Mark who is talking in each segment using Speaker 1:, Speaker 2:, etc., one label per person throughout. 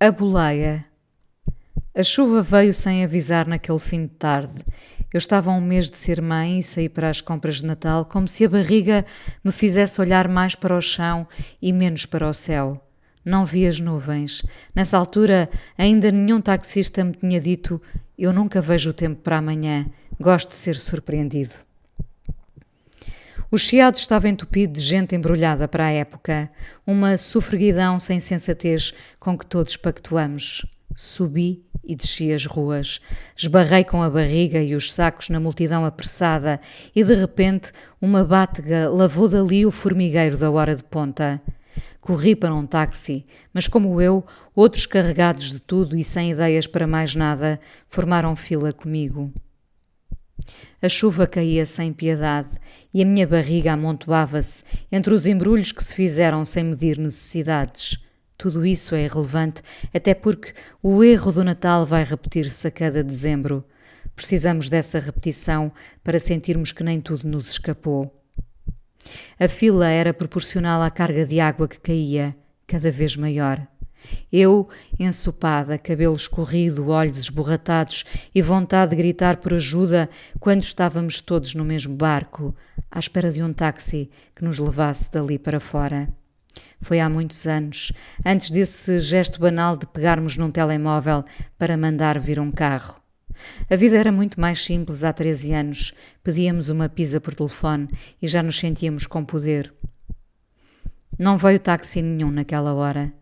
Speaker 1: A boleia. A chuva veio sem avisar naquele fim de tarde. Eu estava a um mês de ser mãe e saí para as compras de Natal como se a barriga me fizesse olhar mais para o chão e menos para o céu. Não vi as nuvens. Nessa altura, ainda nenhum taxista me tinha dito: Eu nunca vejo o tempo para amanhã. Gosto de ser surpreendido. O chiado estava entupido de gente embrulhada para a época, uma sofreguidão sem sensatez com que todos pactuamos. Subi e desci as ruas. Esbarrei com a barriga e os sacos na multidão apressada e de repente uma bátega lavou dali o formigueiro da hora de ponta. Corri para um táxi, mas como eu, outros carregados de tudo e sem ideias para mais nada formaram fila comigo. A chuva caía sem piedade e a minha barriga amontoava-se entre os embrulhos que se fizeram sem medir necessidades. Tudo isso é irrelevante, até porque o erro do Natal vai repetir-se a cada dezembro. Precisamos dessa repetição para sentirmos que nem tudo nos escapou. A fila era proporcional à carga de água que caía, cada vez maior. Eu, ensopada, cabelo escorrido, olhos esborratados e vontade de gritar por ajuda quando estávamos todos no mesmo barco, à espera de um táxi que nos levasse dali para fora. Foi há muitos anos, antes desse gesto banal de pegarmos num telemóvel para mandar vir um carro. A vida era muito mais simples há 13 anos. Pedíamos uma pizza por telefone e já nos sentíamos com poder. Não veio táxi nenhum naquela hora.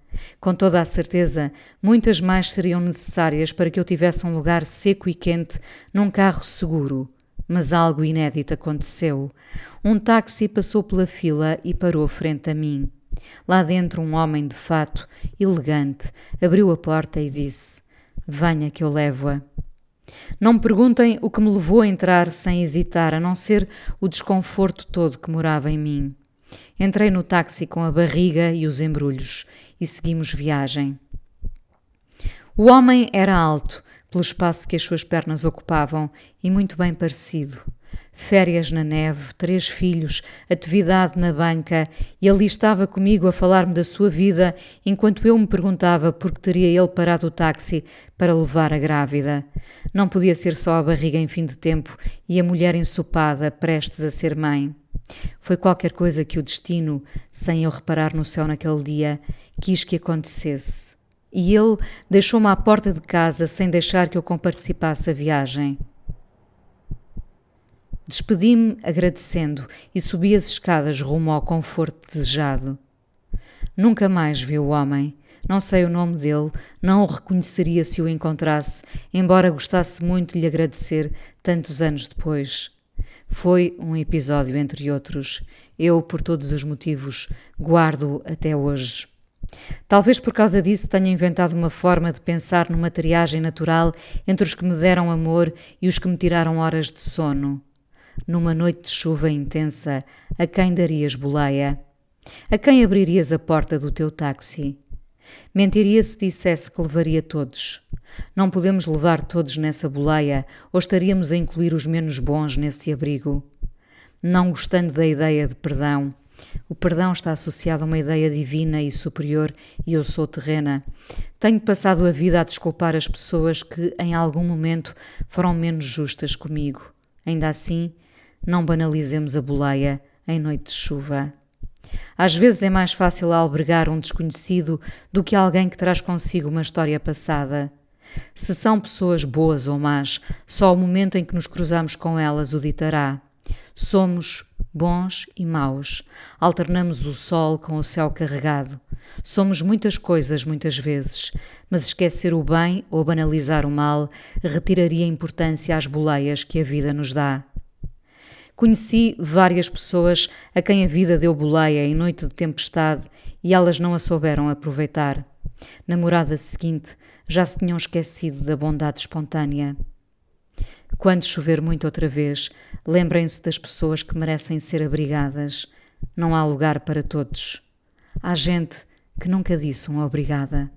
Speaker 1: Com toda a certeza, muitas mais seriam necessárias para que eu tivesse um lugar seco e quente num carro seguro. Mas algo inédito aconteceu. Um táxi passou pela fila e parou frente a mim. Lá dentro, um homem de fato, elegante, abriu a porta e disse: Venha que eu levo-a. Não me perguntem o que me levou a entrar sem hesitar, a não ser o desconforto todo que morava em mim. Entrei no táxi com a barriga e os embrulhos e seguimos viagem. O homem era alto, pelo espaço que as suas pernas ocupavam, e muito bem parecido. Férias na neve, três filhos, atividade na banca, e ali estava comigo a falar-me da sua vida, enquanto eu me perguntava por que teria ele parado o táxi para levar a grávida. Não podia ser só a barriga em fim de tempo e a mulher ensopada, prestes a ser mãe. Foi qualquer coisa que o destino, sem eu reparar no céu naquele dia, quis que acontecesse. E ele deixou-me à porta de casa sem deixar que eu comparticipasse a viagem. Despedi-me agradecendo e subi as escadas rumo ao conforto desejado. Nunca mais vi o homem. Não sei o nome dele, não o reconheceria se o encontrasse, embora gostasse muito de lhe agradecer tantos anos depois. Foi um episódio entre outros. Eu, por todos os motivos, guardo até hoje. Talvez por causa disso tenha inventado uma forma de pensar numa triagem natural entre os que me deram amor e os que me tiraram horas de sono. Numa noite de chuva intensa, a quem darias boleia? A quem abririas a porta do teu táxi? Mentiria se dissesse que levaria todos. Não podemos levar todos nessa boleia ou estaríamos a incluir os menos bons nesse abrigo. Não gostando da ideia de perdão, o perdão está associado a uma ideia divina e superior e eu sou terrena. Tenho passado a vida a desculpar as pessoas que em algum momento foram menos justas comigo. Ainda assim, não banalizemos a boleia em noite de chuva. Às vezes é mais fácil albergar um desconhecido do que alguém que traz consigo uma história passada. Se são pessoas boas ou más, só o momento em que nos cruzamos com elas o ditará. Somos bons e maus. Alternamos o sol com o céu carregado. Somos muitas coisas muitas vezes, mas esquecer o bem ou banalizar o mal retiraria importância às boleias que a vida nos dá. Conheci várias pessoas a quem a vida deu boleia em noite de tempestade e elas não a souberam aproveitar. Na morada seguinte já se tinham esquecido da bondade espontânea. Quando chover muito outra vez, lembrem-se das pessoas que merecem ser abrigadas. Não há lugar para todos. Há gente que nunca disse uma obrigada.